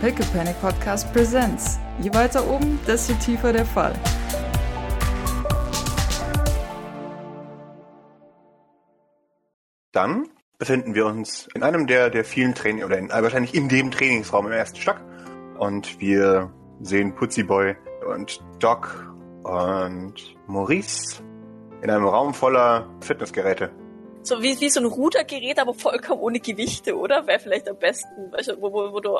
Pickle Panic Podcast Presents. Je weiter oben, desto tiefer der Fall. Dann befinden wir uns in einem der, der vielen Training oder in, wahrscheinlich in dem Trainingsraum im ersten Stock. Und wir sehen Putzi Boy und Doc und Maurice in einem Raum voller Fitnessgeräte. So wie, wie so ein Rudergerät, aber vollkommen ohne Gewichte, oder? Wäre vielleicht am besten, weißt du, wo, wo, wo du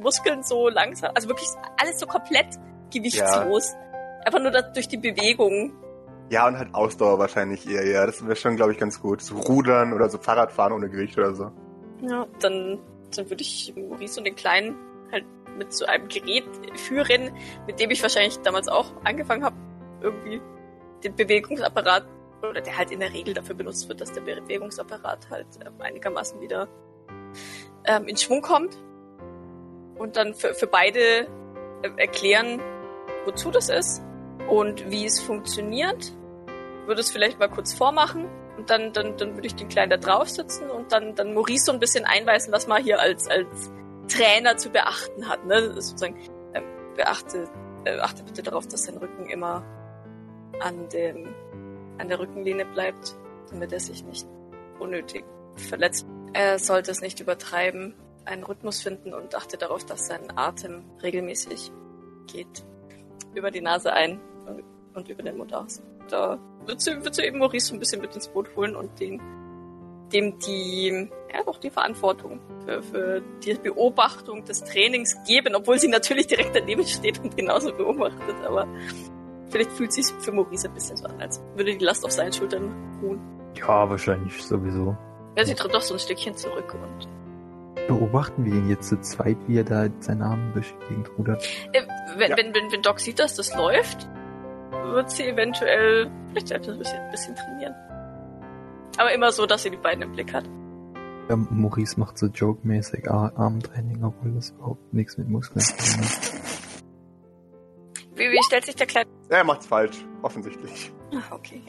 Muskeln so langsam, also wirklich alles so komplett gewichtslos. Ja. Einfach nur durch die Bewegung. Ja, und halt Ausdauer wahrscheinlich eher, ja. Das wäre schon, glaube ich, ganz gut. So Rudern oder so Fahrradfahren ohne Gewicht oder so. Ja, dann, dann würde ich Maurice und den Kleinen halt mit so einem Gerät führen, mit dem ich wahrscheinlich damals auch angefangen habe, irgendwie den Bewegungsapparat, oder der halt in der Regel dafür benutzt wird, dass der Bewegungsapparat halt ähm, einigermaßen wieder ähm, in Schwung kommt. Und dann für, für beide äh, erklären, wozu das ist und wie es funktioniert. Würde es vielleicht mal kurz vormachen und dann, dann, dann würde ich den Kleinen da drauf sitzen und dann, dann Maurice so ein bisschen einweisen, was man hier als, als Trainer zu beachten hat. Ne? sozusagen, äh, beachte, äh, achte bitte darauf, dass sein Rücken immer an, dem, an der Rückenlehne bleibt, damit er sich nicht unnötig verletzt. Er sollte es nicht übertreiben, einen Rhythmus finden und achte darauf, dass sein Atem regelmäßig geht. Über die Nase ein und über den Mund aus. Da wird sie, wird sie eben Maurice so ein bisschen mit ins Boot holen und den, dem die, ja doch die Verantwortung für, für die Beobachtung des Trainings geben, obwohl sie natürlich direkt daneben steht und genauso beobachtet, aber Vielleicht fühlt es sich für Maurice ein bisschen so an, als würde die Last auf seinen Schultern ruhen. Ja, wahrscheinlich sowieso. Ja, sie tritt doch so ein Stückchen zurück und. Beobachten wir ihn jetzt zu zweit, wie er da seinen Arm durch die Gegend rudert? Äh, wenn, ja. wenn, wenn, wenn Doc sieht, dass das läuft, wird sie eventuell vielleicht ein bisschen, ein bisschen trainieren. Aber immer so, dass sie die beiden im Blick hat. Ja, Maurice macht so joke-mäßig Armtraining, obwohl das überhaupt nichts mit Muskeln zu tun hat. Wie, wie stellt sich der Kleine? Er macht's falsch, offensichtlich. Ach, okay.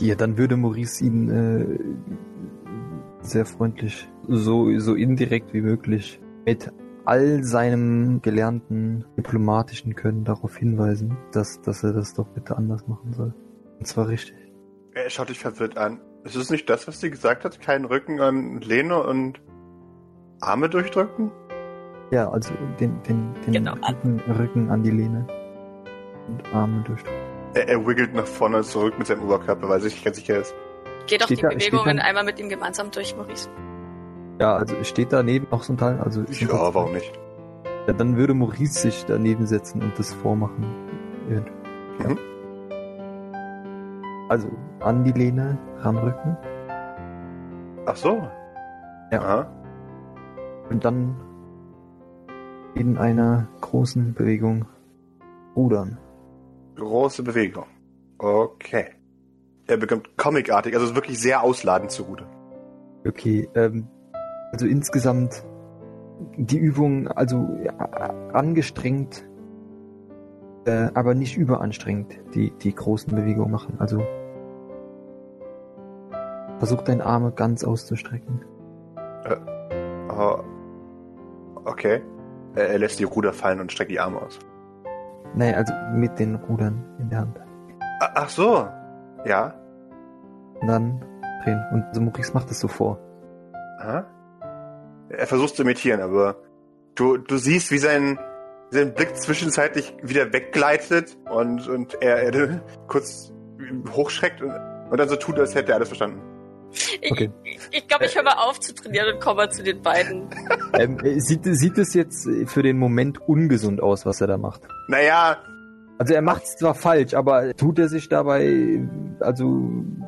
Ja, dann würde Maurice ihn äh, sehr freundlich, so, so indirekt wie möglich, mit all seinem gelernten diplomatischen Können darauf hinweisen, dass, dass er das doch bitte anders machen soll. Und zwar richtig. Er schaut dich verwirrt an. Ist es nicht das, was sie gesagt hat? Keinen Rücken an Lene und Arme durchdrücken? Ja, also den, den, den genau. Rücken, Rücken an die Lehne und Arme durchdrücken. Er, er wiggelt nach vorne zurück mit seinem Oberkörper, weil er sich ganz sicher ist. Geht doch die da, Bewegungen einmal mit ihm gemeinsam durch, Maurice. Ja, also steht daneben noch so ein Teil. Also ja, warum nicht? Ja, dann würde Maurice sich daneben setzen und das vormachen. Ja. Mhm. Also an die Lehne ranrücken. Ach so. Ja. Aha. Und dann in einer großen Bewegung rudern große Bewegung. Okay. Er bekommt comicartig, also wirklich sehr ausladend zu Rudern. Okay, ähm, also insgesamt die Übung, also angestrengt, äh, aber nicht überanstrengend, die, die großen Bewegungen machen. Also versuch deine Arme ganz auszustrecken. Äh, oh, okay. Er, er lässt die Ruder fallen und streckt die Arme aus. Nein, also mit den Rudern in der Hand. Ach so. Ja. Und dann drehen. Und so Maurice macht es so vor. Aha. Er versucht zu imitieren, aber du, du siehst, wie sein, sein Blick zwischenzeitlich wieder weggleitet und, und er, er kurz hochschreckt und, und dann so tut, als hätte er alles verstanden. Ich, okay. ich glaube, ich höre mal auf zu trainieren und komme zu den beiden. ähm, sieht, sieht es jetzt für den Moment ungesund aus, was er da macht? Naja. Also er macht es zwar falsch, aber tut er sich dabei, also...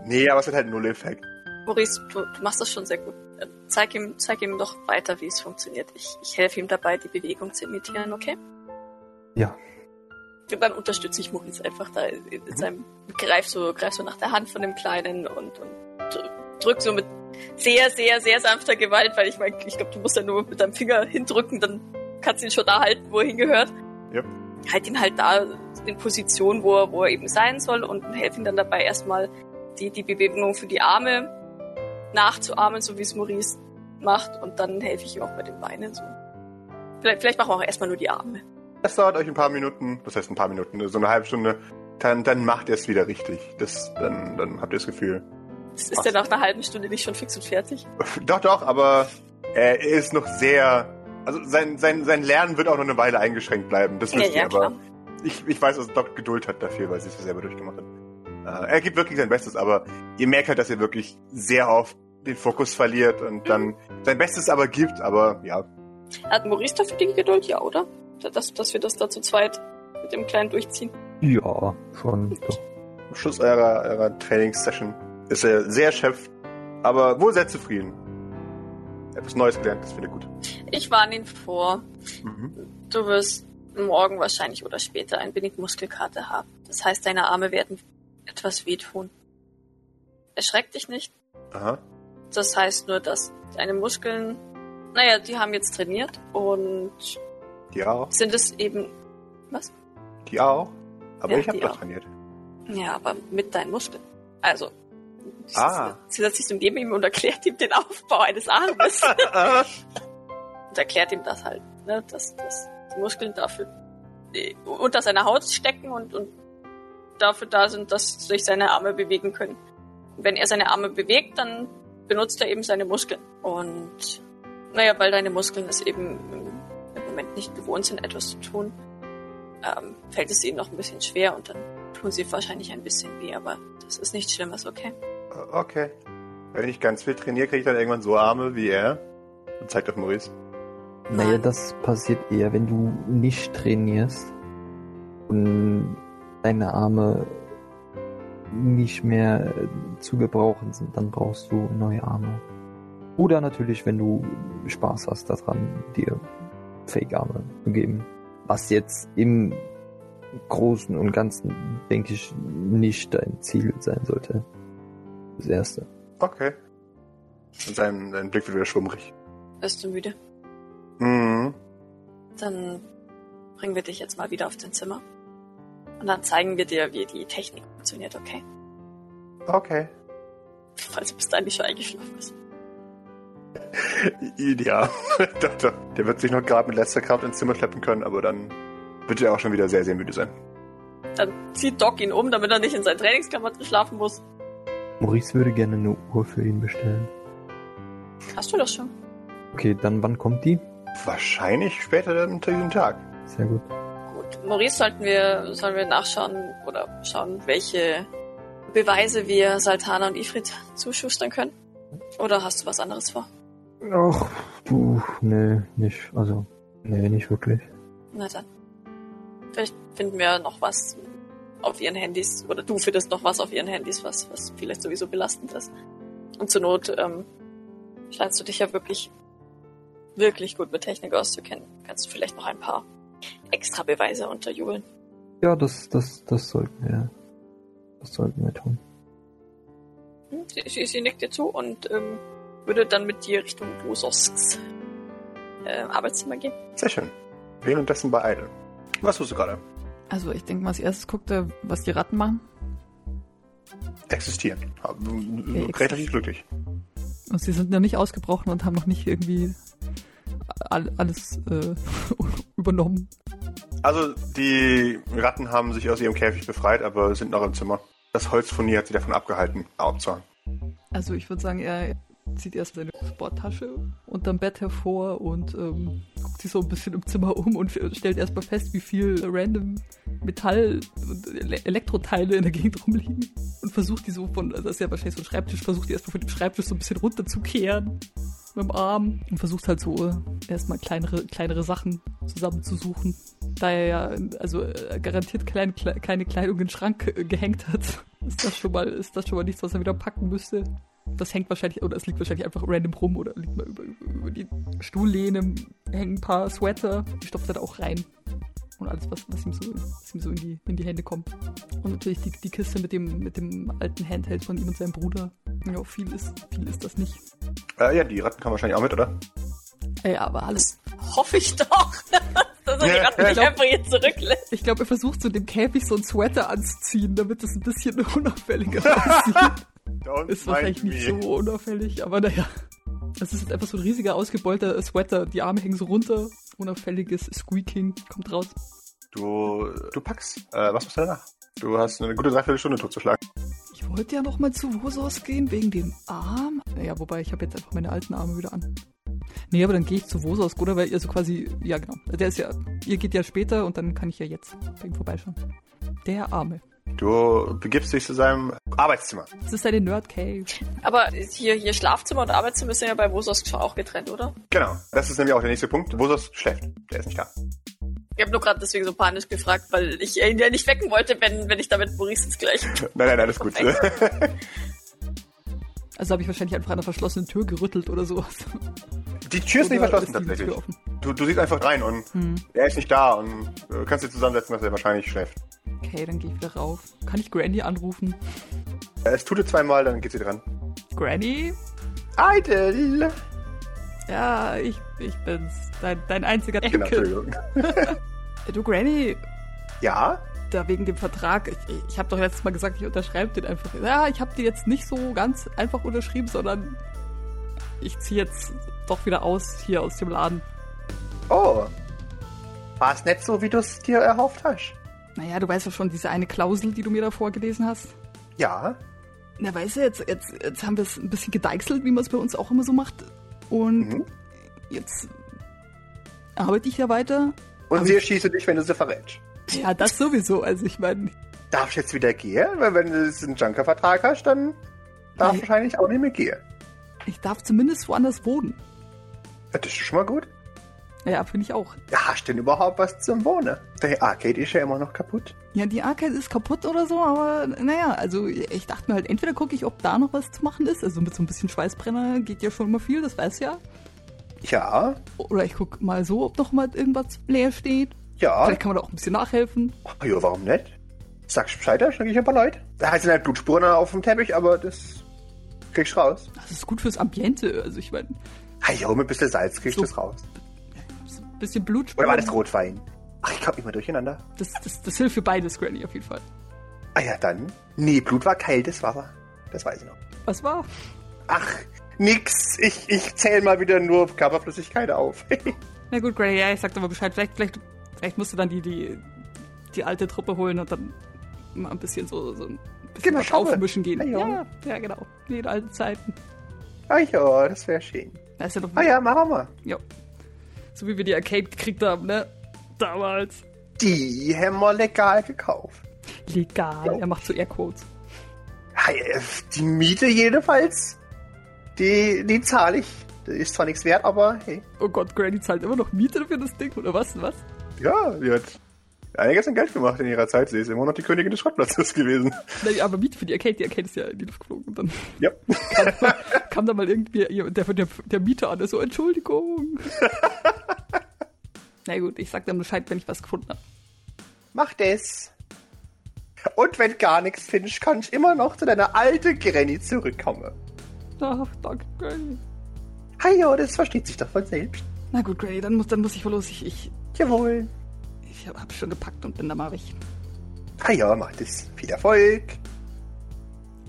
Nee, aber es hat halt null Effekt. Maurice, du, du machst das schon sehr gut. Zeig ihm, zeig ihm doch weiter, wie es funktioniert. Ich, ich helfe ihm dabei, die Bewegung zu imitieren, okay? Ja. Und dann unterstütze ich Maurice einfach da in, in seinem, greif so, greif so nach der Hand von dem Kleinen und, und drück so mit sehr, sehr, sehr sanfter Gewalt, weil ich meine, ich glaube, du musst ja nur mit deinem Finger hindrücken, dann kannst du ihn schon da halten, wo er hingehört. Ja. Halt ihn halt da in Position, wo er, wo er eben sein soll und helfe ihm dann dabei erstmal die, die Bewegung für die Arme nachzuahmen, so wie es Maurice macht und dann helfe ich ihm auch bei den Beinen so. Vielleicht, vielleicht machen wir auch erstmal nur die Arme. Das dauert euch ein paar Minuten, das heißt ein paar Minuten, so eine halbe Stunde. Dann, dann macht ihr es wieder richtig. Das, dann, dann habt ihr das Gefühl. Das ist ja nach einer halben Stunde nicht schon fix und fertig. Doch, doch, aber er ist noch sehr. Also sein, sein, sein Lernen wird auch noch eine Weile eingeschränkt bleiben. Das wisst Ja, ihr, ja, aber ich, ich weiß, dass Doc Geduld hat dafür, weil sie es selber durchgemacht hat. Äh, er gibt wirklich sein Bestes, aber ihr merkt halt, dass er wirklich sehr oft den Fokus verliert und dann sein Bestes aber gibt, aber ja. Hat Maurice dafür die Geduld? Ja, oder? Dass, dass wir das da zu zweit mit dem Kleinen durchziehen. Ja, schon. Doch. Am Schluss eurer, eurer Trainingssession ist er sehr erschöpft, aber wohl sehr zufrieden. Etwas Neues gelernt, das finde ich gut. Ich warne ihn vor. Mhm. Du wirst morgen wahrscheinlich oder später ein wenig Muskelkater haben. Das heißt, deine Arme werden etwas wehtun. Erschreck dich nicht. Aha. Das heißt nur, dass deine Muskeln, naja, die haben jetzt trainiert und Die auch. sind es eben, was? Die auch. Aber Ja, ich habe doch trainiert. Ja, aber mit deinen Muskeln. Also, Ah. sie setzt sich so neben ihm und erklärt ihm den Aufbau eines Armes. und erklärt ihm das halt, ne, dass, dass die Muskeln dafür unter seiner Haut stecken und, und dafür da sind, dass sich seine Arme bewegen können. Und wenn er seine Arme bewegt, dann benutzt er eben seine Muskeln. Und naja, weil deine Muskeln es eben im- im Moment nicht gewohnt sind, etwas zu tun, ähm, fällt es ihnen noch ein bisschen schwer und dann tun sie wahrscheinlich ein bisschen weh, aber das ist nichts Schlimmes, okay? Okay. Wenn ich ganz viel trainiere, kriege ich dann irgendwann so Arme wie er. Und zeigt auf Maurice. Naja, Nein. das passiert eher, wenn du nicht trainierst und deine Arme nicht mehr zu gebrauchen sind, dann brauchst du neue Arme. Oder natürlich, wenn du Spaß hast daran, dir Fake-Arme zu geben. Was jetzt im Großen und Ganzen, denke ich, nicht dein Ziel sein sollte. Das Erste. Okay. Und sein, sein Blick wird wieder schwummrig. Bist du müde? Mhm. Dann bringen wir dich jetzt mal wieder auf dein Zimmer. Und dann zeigen wir dir, wie die Technik funktioniert, okay? Okay. Falls du bis dahin nicht schon eingeschlafen bist. Ideal. doch, doch. Der wird sich noch gerade mit letzter Kraft ins Zimmer schleppen können, aber dann wird er auch schon wieder sehr, sehr müde sein. Dann zieht Doc ihn um, damit er nicht in seinen Trainingsklamotten schlafen muss. Maurice würde gerne eine Uhr für ihn bestellen. Hast du das schon? Okay, dann wann kommt die? Wahrscheinlich später dann zu diesem Tag. Sehr gut. Gut. Maurice sollten wir, sollen wir nachschauen oder schauen, welche Beweise wir Saltana und Ifrit zuschustern können? Oder hast du was anderes vor? Ach, du, nee, nicht, also, nee, nicht wirklich. Na dann. Vielleicht finden wir noch was auf ihren Handys oder du findest noch was auf ihren Handys, was, was vielleicht sowieso belastend ist. Und zur Not ähm, scheinst du dich ja wirklich, wirklich gut mit Technik auszukennen. Kannst du vielleicht noch ein paar extra Beweise unterjubeln. Ja, das, das, das sollten wir, das sollten wir tun. Hm? Sie, sie, sie nickt dir zu und ähm, würde dann mit dir Richtung Bososks äh, Arbeitszimmer gehen. Sehr schön. Währenddessen bei Idle. Was tust du gerade? Also ich denke mal, als erstes guckt er, was die Ratten machen. Existieren. Ja, Relativ glücklich. Und sie sind ja nicht ausgebrochen und haben noch nicht irgendwie all, alles äh, übernommen. Also, die Ratten haben sich aus ihrem Käfig befreit, aber sind noch im Zimmer. Das Holzfurnier hat sie davon abgehalten, abzuhauen. Also ich würde sagen, er zieht erst seine Sporttasche unterm Bett hervor und ähm, guckt sich so ein bisschen im Zimmer um und stellt erstmal fest, wie viel random Metall- und Ele Elektroteile in der Gegend rumliegen. Und versucht die so von, also das ist ja wahrscheinlich so ein Schreibtisch, versucht die erstmal von dem Schreibtisch so ein bisschen runterzukehren mit dem Arm und versucht halt so äh, erstmal kleinere, kleinere Sachen zusammenzusuchen. Da er ja also äh, garantiert kleine, kle keine Kleidung in den Schrank äh, gehängt hat, ist das schon mal, ist das schon mal nichts, was er wieder packen müsste. Das hängt wahrscheinlich, oder es liegt wahrscheinlich einfach random rum oder liegt mal über, über, über die Stuhllehne, hängen ein paar Sweater, die stopft er da auch rein. Und alles, was, was ihm, so, was ihm so in die, in die Hände kommt. Und natürlich die, die Kiste mit dem, mit dem alten Handheld von ihm und seinem Bruder. Ja, viel ist, viel ist das nicht. Äh, ja, die Ratten kommen wahrscheinlich auch mit, oder? Ja, aber alles. Hoffe ich doch, dass er die Ratten nicht einfach hier zurücklässt. Ich glaube, er versucht so dem Käfig so ein Sweater anzuziehen, damit es ein bisschen unauffälliger aussieht. Don't Ist wahrscheinlich nicht so unauffällig, aber naja. Es ist jetzt einfach so ein riesiger ausgebeulter Sweater. Die Arme hängen so runter unauffälliges Squeaking kommt raus. Du, du packst. Äh, was machst du danach? Du hast eine gute Dreiviertelstunde totzuschlagen. Ich wollte ja noch mal zu Vosos gehen, wegen dem Arm. Ja, wobei, ich habe jetzt einfach meine alten Arme wieder an. Nee, aber dann gehe ich zu Vosos, oder? Weil ihr so quasi, ja genau. Der ist ja, ihr geht ja später und dann kann ich ja jetzt bei ihm vorbeischauen. Der Arme. Du begibst dich zu seinem Arbeitszimmer. Das ist seine Nerd Cave. Aber hier, hier Schlafzimmer und Arbeitszimmer sind ja bei Vosos auch getrennt, oder? Genau. Das ist nämlich auch der nächste Punkt. Vosos schläft. Der ist nicht da. Ich habe nur gerade deswegen so panisch gefragt, weil ich ihn ja nicht wecken wollte, wenn, wenn ich damit Maurice ins Gleiche. Nein, nein, alles gut. Also habe ich wahrscheinlich einfach an einer verschlossenen Tür gerüttelt oder sowas. Die Tür ist nicht Oder verschlossen ist die tatsächlich. Tür offen? Du, du siehst einfach rein und Hm. er ist nicht da und äh, kannst dir zusammensetzen, dass er wahrscheinlich schläft. Okay, dann gehe ich wieder rauf. Kann ich Granny anrufen? Äh, Es tut es zweimal, dann geht sie dran. Granny? Idle! Ja, ich, ich bin's. Dein, dein einziger Genau, Enkel. Entschuldigung. du, Granny, Ja? da wegen dem Vertrag, ich, ich habe doch letztes Mal gesagt, ich unterschreibe den einfach. Ja, ich habe den jetzt nicht so ganz einfach unterschrieben, sondern ich ziehe jetzt doch wieder aus hier aus dem Laden. Oh. War es nicht so, wie du es dir erhofft hast? Naja, du weißt ja schon, diese eine Klausel, die du mir da vorgelesen hast. Ja. Na, weißt du, jetzt, jetzt, jetzt haben wir es ein bisschen gedeichselt, wie man es bei uns auch immer so macht. Und Mhm. jetzt arbeite ich ja weiter. Und sie ich- erschießen dich, wenn du sie verrätst. Ja, das sowieso. Also ich meine, Darfst jetzt wieder gehen? Weil wenn du einen Junker-Vertrag hast, dann darf Nein. wahrscheinlich auch nicht mehr gehen. ich darf zumindest woanders wohnen. Ja, Das ist schon mal gut. Ja, finde ich auch. Ja, hast du denn überhaupt was zum Wohnen? Der Arcade ist ja immer noch kaputt. Ja, die Arcade ist kaputt oder so, aber naja, also ich dachte mir halt, entweder gucke ich, ob da noch was zu machen ist. Also mit so ein bisschen Schweißbrenner geht ja schon immer viel, das weiß ja. Ja, Oder ich gucke mal so, ob noch mal irgendwas leer steht. ja. Vielleicht kann man da auch ein bisschen nachhelfen. Ach, ja, warum nicht? Sagst Bescheid, da schlage ich ein paar Leute. Da sind halt Blutspuren auf dem Teppich, aber das kriegst du raus. Das ist gut fürs Ambiente. Also ich meine, ja, mit ein bisschen Salz kriegst du So. das raus. Bisschen Blut Oder war das Rotwein? Ach, ich komm immer durcheinander. Das, das, das hilft für beides, Granny, auf jeden Fall. Ah ja, dann. Nee, Blut war kaltes Wasser. Das weiß ich noch. Was war? Ach, nix. Ich, ich zähle mal wieder nur Körperflüssigkeit auf. Na gut, Granny, ja, ich sag dir mal Bescheid. Vielleicht, vielleicht, vielleicht musst du dann die, die, die alte Truppe holen und dann mal ein bisschen so, so ein bisschen Genau, aufmischen gehen. Ja, ja. genau. Wie in alten Zeiten. ah ja, das wäre schön. Da ist ja doch Ah ja, machen wir. Ja. So wie wir die Arcade gekriegt haben, ne? Damals. Die haben wir legal gekauft. Legal. Jo. Er macht so Airquotes. Ja, Die Miete jedenfalls, die, die zahle ich. Das ist zwar nichts wert, aber hey. Oh Gott, Granny zahlt immer noch Miete für das Ding, oder was? Was? Ja, die hat einiges an Geld gemacht in ihrer Zeit. Sie ist immer noch die Königin des Schrottplatzes gewesen. Nein, aber Miete für die Arcade, die Arcade ist ja in die Luft geflogen. Und dann Ja. kam, kam da mal irgendwie der, der, der Mieter an, der so, Entschuldigung. Na gut, ich sag dann Bescheid, wenn ich was gefunden habe. Mach das. Und wenn gar nichts findest, kannst du immer noch zu deiner alten Granny zurückkommen. Ach, danke, Granny. Hi, ja, das versteht sich doch von selbst. Na gut, Granny, dann muss, dann muss ich wohl los. Ich, ich, Jawohl. ich hab schon gepackt und bin da mal weg. Hi, ja, mach das. Viel Erfolg.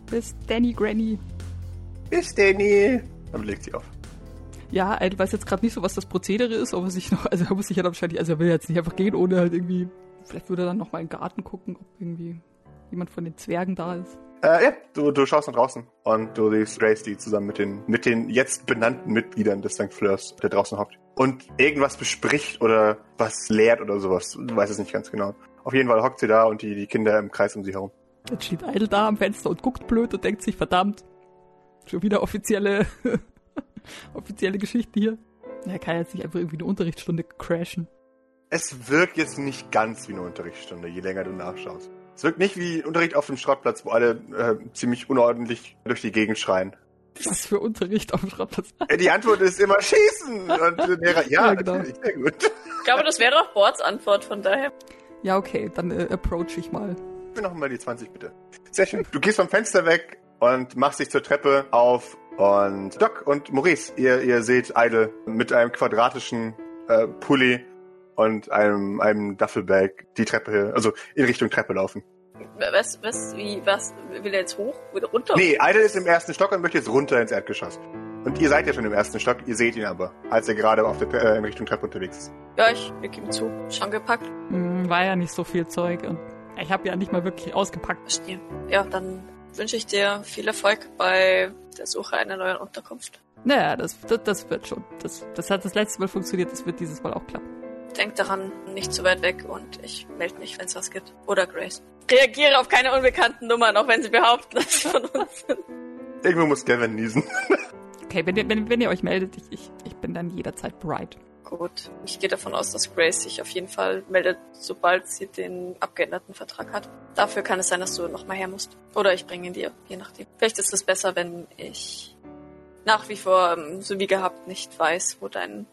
Bis Danny, Granny. Bis Danny. Dann legt sie auf. Ja, ich weiß jetzt gerade nicht so, was das Prozedere ist, ob er sich noch, also er muss sich ja dann wahrscheinlich, also er will jetzt nicht einfach gehen, ohne halt irgendwie, vielleicht würde er dann noch mal in den Garten gucken, ob irgendwie jemand von den Zwergen da ist. Äh, ja, du, du schaust nach draußen und du siehst Grace, die zusammen mit den, mit den jetzt benannten Mitgliedern des St. Fleurs da draußen hockt. Und irgendwas bespricht oder was lehrt oder sowas. Du weißt es nicht ganz genau. Auf jeden Fall hockt sie da und die, die Kinder im Kreis um sie herum. Jetzt steht Idle da am Fenster und guckt blöd und denkt sich, verdammt, schon wieder offizielle, offizielle Geschichte hier. Er kann jetzt nicht einfach irgendwie eine Unterrichtsstunde crashen. Es wirkt jetzt nicht ganz wie eine Unterrichtsstunde, je länger du nachschaust. Es wirkt nicht wie Unterricht auf dem Schrottplatz, wo alle äh, ziemlich unordentlich durch die Gegend schreien. Was für Unterricht auf dem Schrottplatz. Äh, Die Antwort ist immer Schießen! Und der Lehrer, ja, Ja, genau. natürlich, sehr gut. Ich glaube, das wäre auch Bords Antwort, von daher. Ja, okay, dann äh, approach ich mal. Gib mir noch mal die 20, bitte. Sehr schön. Du gehst vom Fenster weg und machst dich zur Treppe auf und Doc und Maurice, ihr, ihr seht Idle mit einem quadratischen äh, Pulli und einem, einem Duffelbag die Treppe, also in Richtung Treppe laufen. Was, was, wie, was, will er jetzt hoch? Wieder runter? Nee, Idle ist im ersten Stock und möchte jetzt runter ins Erdgeschoss. Und ihr seid ja schon im ersten Stock, ihr seht ihn aber, als er gerade auf der, äh, in Richtung Treppe unterwegs ist. Ja, ich leg ihm zu. Schon gepackt. Hm, war ja nicht so viel Zeug und ich habe ja nicht mal wirklich ausgepackt. Verstehe. Ja, dann wünsche ich dir viel Erfolg bei der Suche einer neuen Unterkunft. Naja, das, das, das wird schon. Das, das hat das letzte Mal funktioniert, das wird dieses Mal auch klappen. Denk daran, nicht zu weit weg und ich melde mich, wenn es was gibt. Oder Grace. Reagiere auf keine unbekannten Nummern, auch wenn sie behaupten, dass sie von uns sind. Irgendwo muss Gavin niesen. Okay, wenn ihr, wenn, wenn ihr euch meldet, ich, ich, ich bin dann jederzeit bereit. Gut. Ich gehe davon aus, dass Grace sich auf jeden Fall meldet, sobald sie den abgeänderten Vertrag hat. Dafür kann es sein, dass du nochmal her musst. Oder ich bringe ihn dir, je nachdem. Vielleicht ist es besser, wenn ich nach wie vor, ähm, so wie gehabt, nicht weiß, wo dein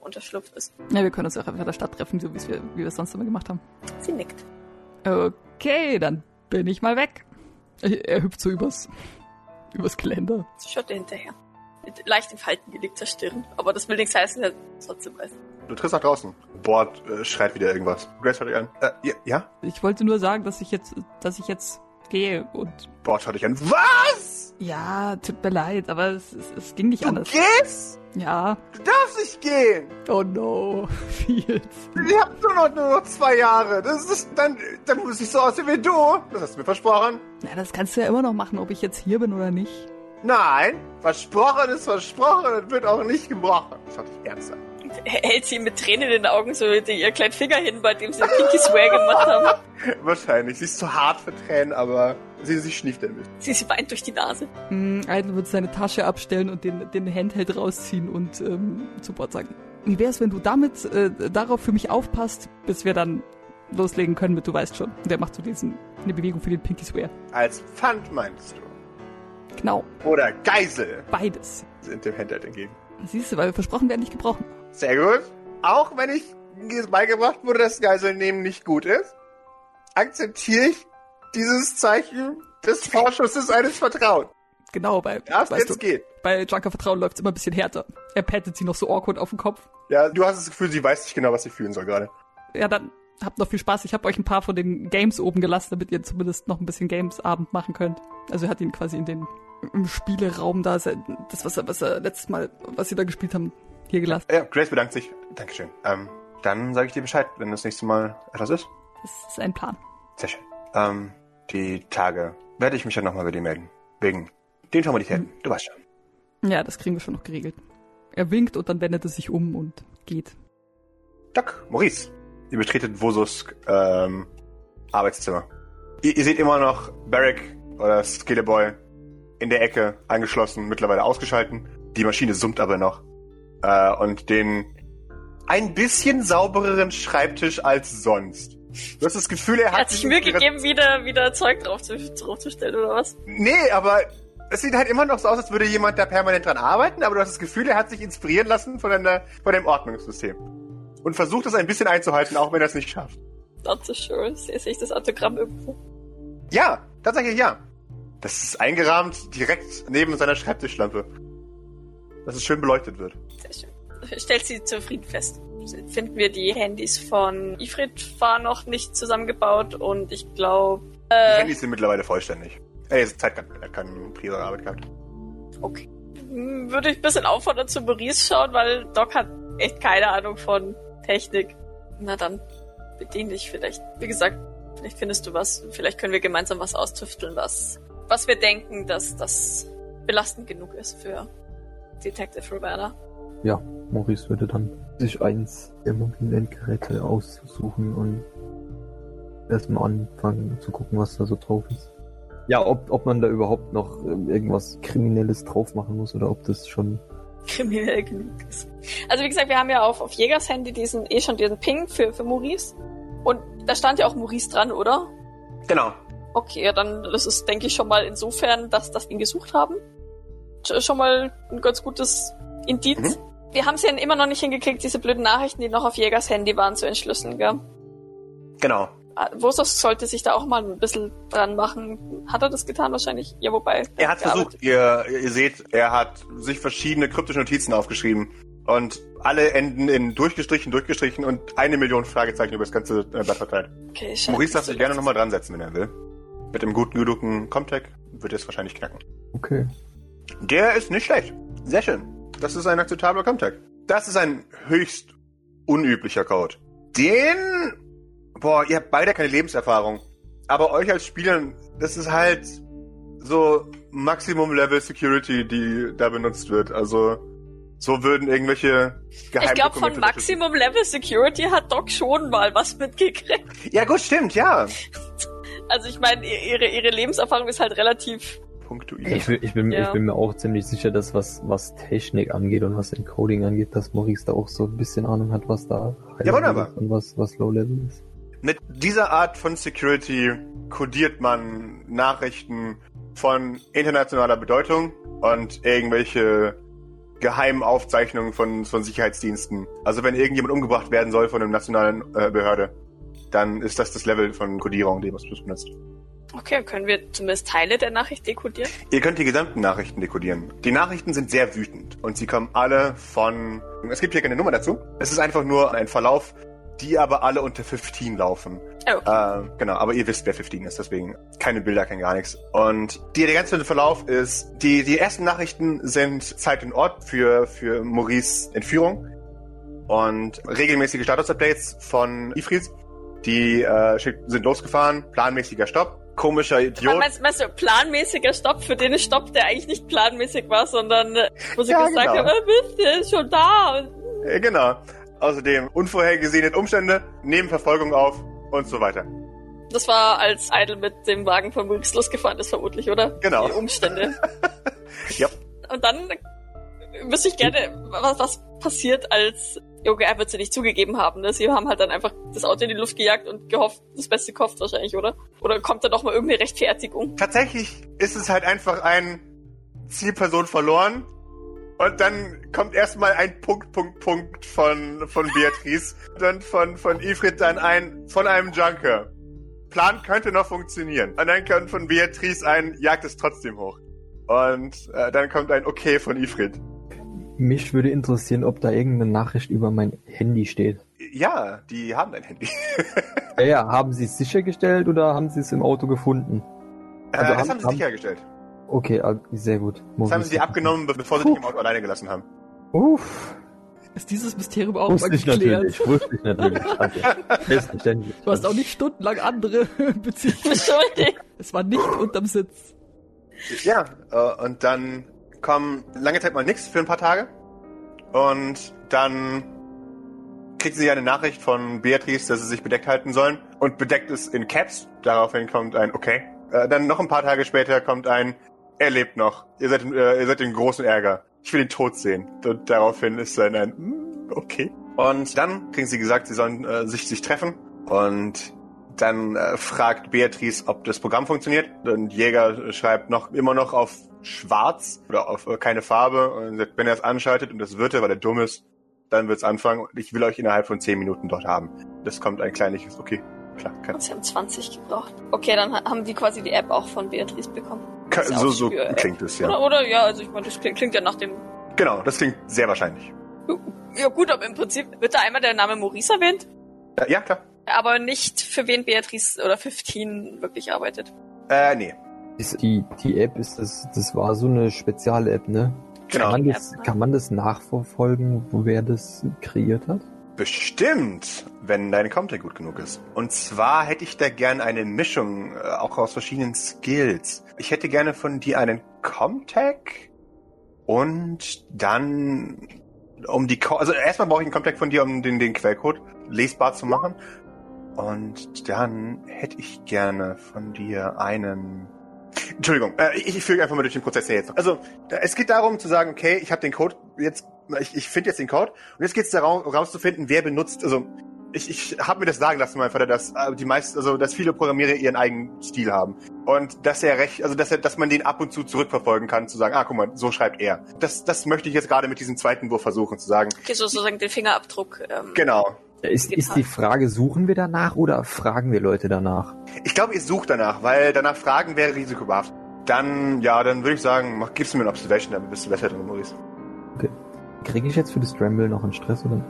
Unterschlupf ist. Ja, wir können uns auch einfach in der Stadt treffen, so wie's wir, wie wir es sonst immer gemacht haben. Sie nickt. Okay, dann bin ich mal weg. Er er hüpft so übers, übers Geländer. Sie schaut dir hinterher. Mit leicht in Falten gelegter Stirn. Aber das will nichts heißen, er trotzdem weiß. Du trittst nach draußen. Bord äh, schreit wieder irgendwas. Grace schaut dich an. Äh, ja, ja? Ich wollte nur sagen, dass ich jetzt, dass ich jetzt gehe und Bord schaut dich an. Was? ja, tut mir leid, aber es, es, es ging nicht Du anders. gehst? Ja. Du darfst nicht gehen. Oh no, Fields. Ich hab nur noch, nur noch zwei Jahre. Das ist, dann, dann muss ich so aussehen wie du. Das hast du mir versprochen. Na, das kannst du ja immer noch machen, ob ich jetzt hier bin oder nicht. Nein, versprochen ist versprochen und wird auch nicht gebrochen. Schaut dich ernst an. Hält sie mit Tränen in den Augen so die, ihr kleinen Finger hin, bei dem sie Pinky Swear gemacht haben. Wahrscheinlich. Sie ist zu hart für Tränen, aber sie, sie schnieft bisschen. Sie, sie weint durch die Nase. Mm, Idle wird seine Tasche abstellen und den, den Handheld rausziehen und ähm, zu Bord sagen. Wie wär's, wenn du damit äh, darauf für mich aufpasst, bis wir dann loslegen können mit, du weißt schon. Und der macht so diesen, eine Bewegung für den Pinky Swear. Als Pfand meinst du? Genau, Oder Geisel beides. sind dem Handheld entgegen. Siehst du, weil versprochen werden nicht gebrochen. Sehr gut. Auch wenn ich beigebracht wurde, dass Geiselnehmen nicht gut ist, akzeptiere ich dieses Zeichen des Vorschusses eines Vertrauens. Genau, bei, Darfst weißt jetzt du, gehen. bei Junker Vertrauen läuft's immer ein bisschen härter. Er pattet sie noch so awkward auf den Kopf. Ja, du hast das Gefühl, sie weiß nicht genau, was sie fühlen soll gerade. Ja, dann habt noch viel Spaß. Ich habe euch ein paar von den Games oben gelassen, damit ihr zumindest noch ein bisschen Games-Abend machen könnt. Also er hat ihn quasi in den im Spieleraum da, das was er, was er letztes Mal, was sie da gespielt haben, hier gelassen. Ja, Grace bedankt sich. Dankeschön. Ähm, dann sage ich dir Bescheid, wenn das nächste Mal etwas ist. Das ist ein Plan. Sehr schön. Ähm, die Tage werde ich mich dann nochmal bei dir melden. Wegen den Formalitäten. Du weißt schon. Ja, das kriegen wir schon noch geregelt. Er winkt und dann wendet er sich um und geht. Doc, Maurice. Ihr betretet Vosus ähm, Arbeitszimmer. Ihr, ihr seht immer noch Barrick oder Skilleboy in der Ecke angeschlossen, mittlerweile ausgeschalten. Die Maschine summt aber noch. Äh, und den ein bisschen saubereren Schreibtisch als sonst. Du hast das Gefühl, er Er hat, hat sich Mühe gegeben, wieder, wieder Zeug drauf zu, draufzustellen, oder was? Nee, aber es sieht halt immer noch so aus, als würde jemand da permanent dran arbeiten, aber du hast das Gefühl, er hat sich inspirieren lassen von, einer, von dem Ordnungssystem. Und versucht es ein bisschen einzuhalten, auch wenn er es nicht schafft. Not so sure. Sehe ich das Autogramm irgendwo? Ja, tatsächlich ja. Das ist eingerahmt direkt neben seiner Schreibtischlampe. Dass es schön beleuchtet wird. Sehr schön. Stellt sie zufrieden fest. Finden wir die Handys von Ifrit war noch nicht zusammengebaut und ich glaube, Die äh, Handys sind mittlerweile vollständig. Er ist Zeit, er hat keine priore Arbeit gehabt. okay. Würde ich ein bisschen auffordern zu Maurice schauen, weil Doc hat echt keine Ahnung von Technik. Na dann, bedien dich vielleicht. Wie gesagt, vielleicht findest du was. Vielleicht können wir gemeinsam was austüfteln, was, was wir denken, dass das belastend genug ist für Detective Ravenna. Ja, Maurice würde dann sich eins der mobilen Endgeräte aussuchen und erstmal anfangen zu gucken, was da so drauf ist. Ja, ob, ob man da überhaupt noch ähm, irgendwas Kriminelles drauf machen muss oder ob das schon. kriminell genug ist. Also wie gesagt, wir haben ja auf, auf Jägers Handy diesen eh schon diesen Ping für, für Maurice. Und da stand ja auch Maurice dran, oder? Genau. Okay, ja, dann das ist, denke ich, schon mal insofern, dass das ihn gesucht haben. Sch- Schon mal ein ganz gutes Indiz. Mhm. Wir haben es ja immer noch nicht hingekriegt, diese blöden Nachrichten, die noch auf Jägers Handy waren, zu entschlüsseln, gell? Genau. Ah, Vosos sollte sich da auch mal ein bisschen dran machen. Hat er das getan wahrscheinlich? Ja, wobei. Er hat versucht, ihr, ihr seht, er hat sich verschiedene kryptische Notizen aufgeschrieben. Und alle enden in durchgestrichen, durchgestrichen und eine Million Fragezeichen über das ganze äh, Blatt verteilt. Okay, Maurice darf sich gerne nochmal dran setzen, wenn er will. Mit dem guten geduckten Comtech wird er es wahrscheinlich knacken. Okay. Der ist nicht schlecht. Sehr schön. Das ist ein akzeptabler Comtag. Das ist ein höchst unüblicher Code. Den, boah, ihr habt beide keine Lebenserfahrung. Aber euch als Spielern, das ist halt so Maximum Level Security, die da benutzt wird. Also, so würden irgendwelche Ich glaube, von Maximum Level Security hat Doc schon mal was mitgekriegt. Ja, gut, stimmt, ja. Also ich meine, ihre, ihre Lebenserfahrung ist halt relativ Punktuiert. Ich, bin- ich, bin, Ja. ich bin mir auch ziemlich sicher, dass was, was Technik angeht und was Encoding angeht, dass Maurice da auch so ein bisschen Ahnung hat, was da Ja, wunderbar. ist und was, was Low Level ist. Mit dieser Art von Security kodiert man Nachrichten von internationaler Bedeutung und irgendwelche geheimen Aufzeichnungen von, von Sicherheitsdiensten. Also wenn irgendjemand umgebracht werden soll von einer nationalen äh, Behörde, dann ist das das Level von Kodierung, die man benutzt. Okay, können wir zumindest Teile der Nachricht dekodieren? Ihr könnt die gesamten Nachrichten dekodieren. Die Nachrichten sind sehr wütend und sie kommen alle von... Es gibt hier keine Nummer dazu. Es ist einfach nur ein Verlauf, die aber alle unter 15 laufen. Oh. Äh, genau, aber ihr wisst, wer 15 ist, deswegen keine Bilder, kein gar nichts. Und die, der ganze Verlauf ist, die, die ersten Nachrichten sind Zeit und Ort für, für Maurice Entführung und regelmäßige Status-Updates von Ifris. Die äh, sind losgefahren, planmäßiger Stopp, komischer Idiot. Meinst, meinst du, planmäßiger Stopp für den Stopp, der eigentlich nicht planmäßig war, sondern äh, wo sie Ja, gesagt genau. haben, äh, wisst ihr, ist schon da. Äh, genau. Außerdem unvorhergesehene Umstände, nehmen Verfolgung auf und so weiter. das war, als Idle mit dem Wagen von Wilkes losgefahren ist, vermutlich, oder? Genau. Die Umstände. Ja. Und dann wüsste ich gerne, was, was passiert, als Er wird sie nicht zugegeben haben. Ne? Sie haben halt dann einfach das Auto in die Luft gejagt und gehofft, das Beste gehofft wahrscheinlich, oder? Oder kommt da noch mal irgendeine Rechtfertigung? Tatsächlich ist es halt einfach ein Zielperson verloren. Und dann kommt erstmal ein Punkt, Punkt, Punkt von, von Beatrice. dann von, von Ifrit dann ein, von einem Junker. Plan könnte noch funktionieren. Und dann kommt von Beatrice ein, jagt es trotzdem hoch. Und äh, dann kommt ein Okay von Ifrit. Mich würde interessieren, ob da irgendeine Nachricht über mein Handy steht. Ja, die haben ein Handy. Ja, ja, haben sie es sichergestellt oder haben sie es im Auto gefunden? Also äh, das haben- haben sie haben- sichergestellt. Okay, sehr gut. Das haben sie dir abgenommen, be- bevor sie dich im Auto alleine gelassen haben. Uff, Ist dieses Mysterium auch mal wusste ich geklärt? natürlich, wusste ich natürlich. Also, selbstverständlich. Du hast auch nicht stundenlang andere Beziehungen. Beschuldigt. Es war nicht unterm Sitz. Ja, äh, und dann kommen lange Zeit mal nichts für ein paar Tage. Und dann kriegt sie eine Nachricht von Beatrice, dass sie sich bedeckt halten sollen. Und bedeckt es in Caps. Daraufhin kommt ein Okay. Äh, dann noch ein paar Tage später kommt ein Er lebt noch. Ihr seid, äh, ihr seid in großen Ärger. Ich will ihn tot sehen. Und daraufhin ist dann ein "Mm, Okay. Und dann kriegen sie gesagt, sie sollen äh, sich, sich treffen. Und dann äh, fragt Beatrice, ob das Programm funktioniert. Und Jäger schreibt noch immer noch auf schwarz oder auf äh, keine Farbe. Und sagt, wenn er es anschaltet, und das wird er, weil er dumm ist, dann wird's anfangen. Und ich will euch innerhalb von 10 Minuten dort haben. Das kommt ein kleines, okay, klar, kann, sie haben 20 gebraucht. Okay, dann ha- haben die quasi die App auch von Beatrice bekommen. ist ja so, so klingt es, ja. Oder, oder ja, also ich meine, das klingt, klingt ja nach dem. Genau, das klingt sehr wahrscheinlich. Ja gut, aber im Prinzip wird da einmal der Name Maurice erwähnt, Äh, ja, klar. Aber nicht für wen Beatrice oder 15 wirklich arbeitet. Äh, nee. Die, die App ist das, das war so eine Spezial-App, ne? Genau. Kann man, das, kann man das nachverfolgen, wo wer das kreiert hat? Bestimmt, wenn deine Comtech gut genug ist. Und zwar hätte ich da gern eine Mischung, äh, auch aus verschiedenen Skills. Ich hätte gerne von dir einen Comtech und dann um die, Co also erstmal brauche ich einen Comtech von dir, um den, den Quellcode lesbar zu machen. Und dann hätte ich gerne von dir einen Entschuldigung, äh, ich, ich führe einfach mal durch den Prozess her jetzt. Also, da- es geht darum zu sagen, okay, ich habe den Code jetzt, ich, ich finde jetzt den Code und jetzt geht es darum, rauszufinden, wer benutzt, also ich, ich habe mir das sagen lassen, mein Vater, dass äh, die meisten, also dass viele Programmierer ihren eigenen Stil haben und dass er recht, also dass er, dass man den ab und zu zurückverfolgen kann, zu sagen, ah, guck mal, so schreibt er. Das, das möchte ich jetzt gerade mit diesem zweiten Wurf versuchen zu sagen. Okay, sozusagen den Fingerabdruck. Ähm, Genau. Ist, Geht ist die Frage, suchen wir danach oder fragen wir Leute danach? Ich glaube, ihr sucht danach, weil danach Fragen wäre risikobehaft. Dann, ja, dann würde ich sagen, mach, gibst du mir ein Observation, dann bist du besser drin, Maurice. Kriege ich jetzt für das Scramble noch einen Stress oder?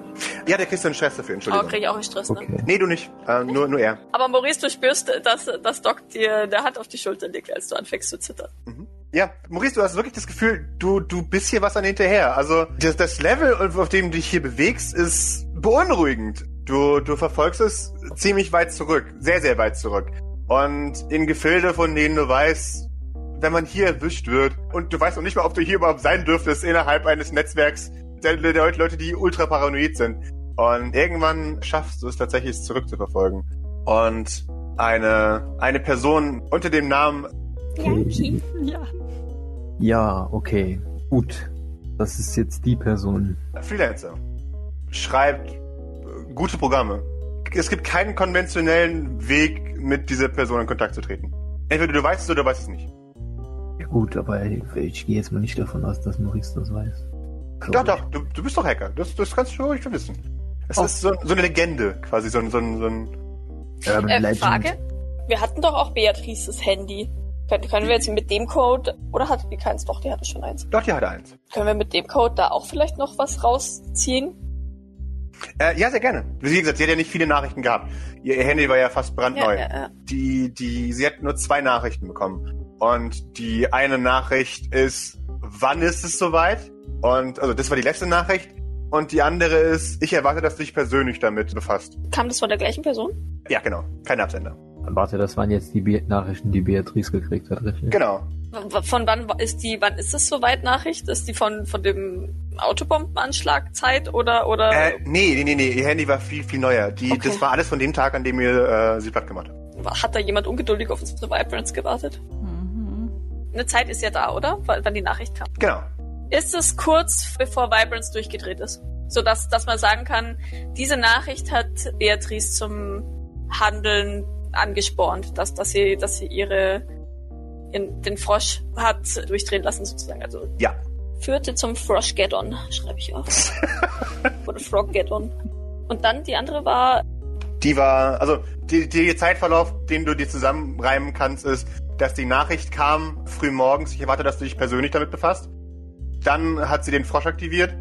Ja, der kriegst du einen Stress dafür, aber Entschuldigung. kriege ich auch einen Stress, ne? Okay. Nee, du nicht. Äh, nur, nur er. Aber Maurice, du spürst, dass, dass Doc dir der Hand auf die Schulter legt, als du anfängst zu zittern. Mhm. Ja, Maurice, du hast wirklich das Gefühl, du, du bist hier was an hinterher. Also das, das Level, auf dem du dich hier bewegst, ist beunruhigend. Du, du verfolgst es ziemlich weit zurück, sehr, sehr weit zurück. Und in Gefilde, von denen du weißt, wenn man hier erwischt wird und du weißt noch nicht mal, ob du hier überhaupt sein dürftest innerhalb eines Netzwerks der, der Leute, die ultra paranoid sind. Und irgendwann schaffst du es tatsächlich, es zurückzuverfolgen. Und eine, eine Person unter dem Namen Yankee. Ja. Ja, okay. Gut. Das ist jetzt die Person. Freelancer schreibt äh, gute Programme. Es gibt keinen konventionellen Weg, mit dieser Person in Kontakt zu treten. Entweder du weißt es oder du weißt es nicht. Ja gut, aber ich, ich gehe jetzt mal nicht davon aus, dass Maurice das weiß. Glaub Doch, doch, du, du bist doch Hacker. Das, das kannst du ruhig schon wissen. Es Oh. ist so, so eine Legende, quasi so, ein- so, ein- so ein. Urban Äh, Legend. Frage? Wir hatten doch auch Beatrices Handy. Können, können wir jetzt mit dem Code, oder hatte die keins? Doch, die hatte schon eins. Doch, die hatte eins. Können wir mit dem Code da auch vielleicht noch was rausziehen? Äh, ja, sehr gerne. Wie gesagt, sie hat ja nicht viele Nachrichten gehabt. Ihr, Handy war ja fast brandneu. Ja, ja, ja. Die, die, sie hat nur zwei Nachrichten bekommen. Und die eine Nachricht ist, wann ist es soweit? Und, also, das war die letzte Nachricht. Und die andere ist, ich erwarte, dass du dich persönlich damit befasst. Kam das von der gleichen Person? Ja, genau. Kein Absender. Warte, das waren jetzt die Be Nachrichten, die Beatrice gekriegt hat, richtig? Genau. Von wann ist die, wann ist das soweit Nachricht? Ist die von, von dem Autobombenanschlag Zeit oder, oder? Äh, nee, nee, nee, nee. Ihr Handy war viel, viel neuer. Die, Okay. Das war alles von dem Tag, an dem ihr äh, sie platt gemacht habt. hat da jemand ungeduldig auf unsere Vibrance gewartet? Mhm. Eine Zeit ist ja da, oder? Weil- Wann die Nachricht kam. Genau. Ist es kurz bevor Vibrance durchgedreht ist? So dass, dass man sagen kann, diese Nachricht hat Beatrice zum Handeln angespornt, dass, dass sie, dass sie ihre, ihren, den Frosch hat durchdrehen lassen sozusagen. Also Ja. führte zum Froschgeddon, schreibe ich auf. Oder Froggeddon. Und dann die andere war, Die war, also die, die Zeitverlauf, den du dir zusammenreimen kannst, ist, dass die Nachricht kam früh morgens. Ich erwarte, dass du dich persönlich damit befasst. Dann hat sie den Frosch aktiviert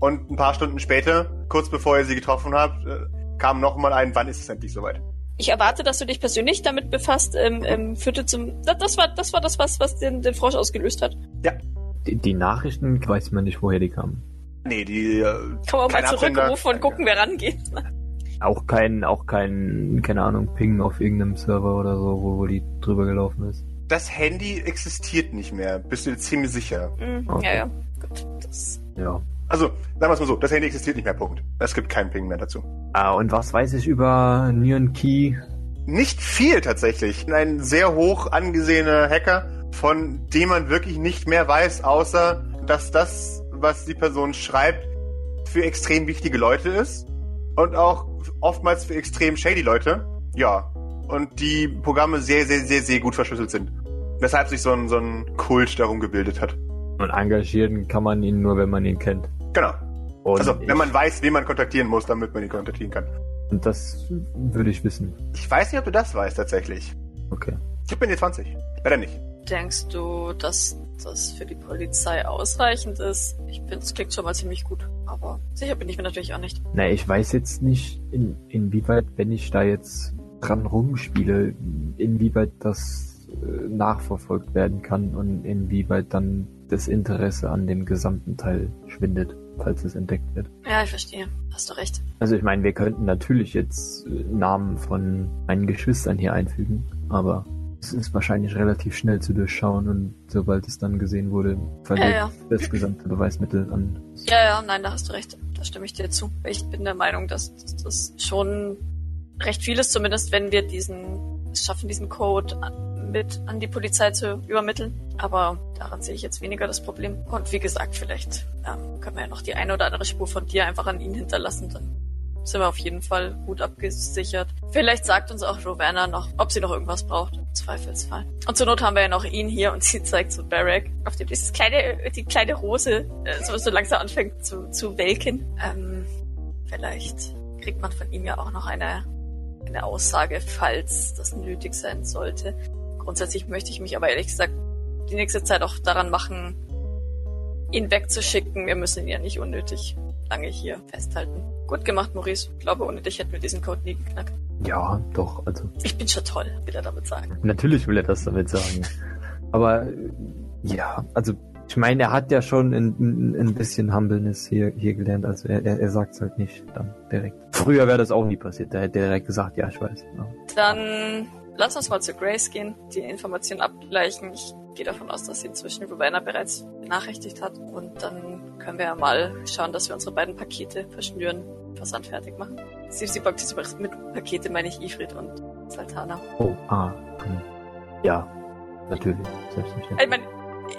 und ein paar Stunden später, kurz bevor ihr sie getroffen habt, äh, kam nochmal ein, wann ist es endlich soweit? Ich erwarte, dass du dich persönlich damit befasst, ähm, ähm, führte zum, das, das war, das war das, was, was den, den Frosch ausgelöst hat. Die, die Nachrichten weiß man nicht, woher die kamen. Nee, die, äh, Kann man mal zurückrufen und gucken, wer rangeht. Auch kein, auch kein, keine Ahnung, Ping auf irgendeinem Server oder so, wo, wo die drüber gelaufen ist. das Handy existiert nicht mehr. Bist du dir ziemlich sicher? Mhm, Okay. Ja, ja. Gut. Das, Ja. Also, sagen wir es mal so, das Handy existiert nicht mehr, Punkt. Es gibt keinen Ping mehr dazu. Ah, und was weiß ich über Nguyen Key? Nicht viel tatsächlich. Ein sehr hoch angesehener Hacker, von dem man wirklich nicht mehr weiß, außer dass das, was die Person schreibt, für extrem wichtige Leute ist und auch oftmals für extrem shady Leute. Ja. Und die Programme sehr, sehr, sehr, sehr gut verschlüsselt sind. Weshalb sich so ein, so ein Kult darum gebildet hat. Und engagieren kann man ihn nur, wenn man ihn kennt. Genau. Und Also, ich, wenn man weiß, wen man kontaktieren muss, damit man ihn kontaktieren kann. und das würde ich wissen. Ich weiß nicht, ob du das weißt tatsächlich. Okay. Ich bin jetzt 20. Leider nicht. denkst du, dass das für die Polizei ausreichend ist? Ich finde, es klingt schon mal ziemlich gut. Aber sicher bin ich mir natürlich auch nicht. Na, ich weiß jetzt nicht, in, inwieweit, wenn ich da jetzt dran rumspiele, inwieweit das äh, nachverfolgt werden kann und inwieweit dann das Interesse an dem gesamten Teil schwindet, falls es entdeckt wird. Ja, ich verstehe. Hast du recht. Also ich meine, wir könnten natürlich jetzt äh, Namen von meinen Geschwistern hier einfügen, aber es ist wahrscheinlich relativ schnell zu durchschauen und sobald es dann gesehen wurde, verliert Ja, ja. das gesamte Beweismittel an. Ja, ja, nein, da hast du recht. Da stimme ich dir zu. Ich bin der Meinung, dass, das schon recht viel ist, zumindest wenn wir diesen, es schaffen, diesen Code mit an die Polizei zu übermitteln. Aber daran sehe ich jetzt weniger das Problem. Und wie gesagt, vielleicht ähm, können wir ja noch die eine oder andere Spur von dir einfach an ihn hinterlassen. Dann sind wir auf jeden Fall gut abgesichert. Vielleicht sagt uns auch Rowena noch, ob sie noch irgendwas braucht. Im Zweifelsfall. Und zur Not haben wir ja noch ihn hier und sie zeigt so Barrack, auf dem dieses kleine, die kleine Rose äh, so, so langsam anfängt zu, zu welken. Ähm, vielleicht kriegt man von ihm ja auch noch eine, eine Aussage, falls das nötig sein sollte. Grundsätzlich möchte ich mich aber ehrlich gesagt die nächste Zeit auch daran machen, ihn wegzuschicken. Wir müssen ihn ja nicht unnötig lange hier festhalten. Gut gemacht, Maurice. Ich glaube, ohne dich hätten wir diesen Code nie geknackt. Ja, doch, also Ich bin schon toll, will er damit sagen. natürlich will er das damit sagen. Aber Ja, also ich meine, er hat ja schon ein, ein, ein bisschen Humbleness hier, hier gelernt, also er, er, er sagt es halt nicht dann direkt. Früher wäre das auch nie passiert, da hätte er direkt gesagt, ja, ich weiß. Ja. Dann lass uns mal zu Grace gehen, die Informationen abgleichen. Ich gehe davon aus, dass sie inzwischen Rowena bereits benachrichtigt hat. Und dann können wir ja mal schauen, dass wir unsere beiden Pakete verschnüren, Versand fertig machen. Sie, sie packt jetzt mit Pakete, meine ich Ifrit und Saltana. Oh, ah, ja, natürlich, selbstverständlich. Ich meine,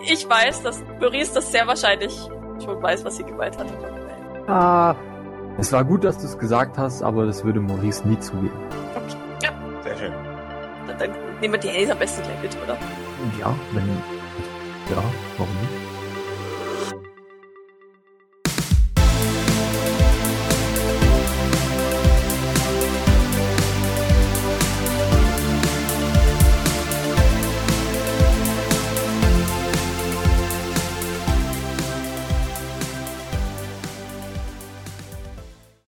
ich weiß, dass Maurice das sehr wahrscheinlich schon weiß, was sie gemeint hat. Ah, es war gut, dass du es gesagt hast, aber das würde Maurice nie zugeben. Dann, nehmen wir die Handys am besten gleich mit, oder? Ja, wenn. Ja, warum nicht?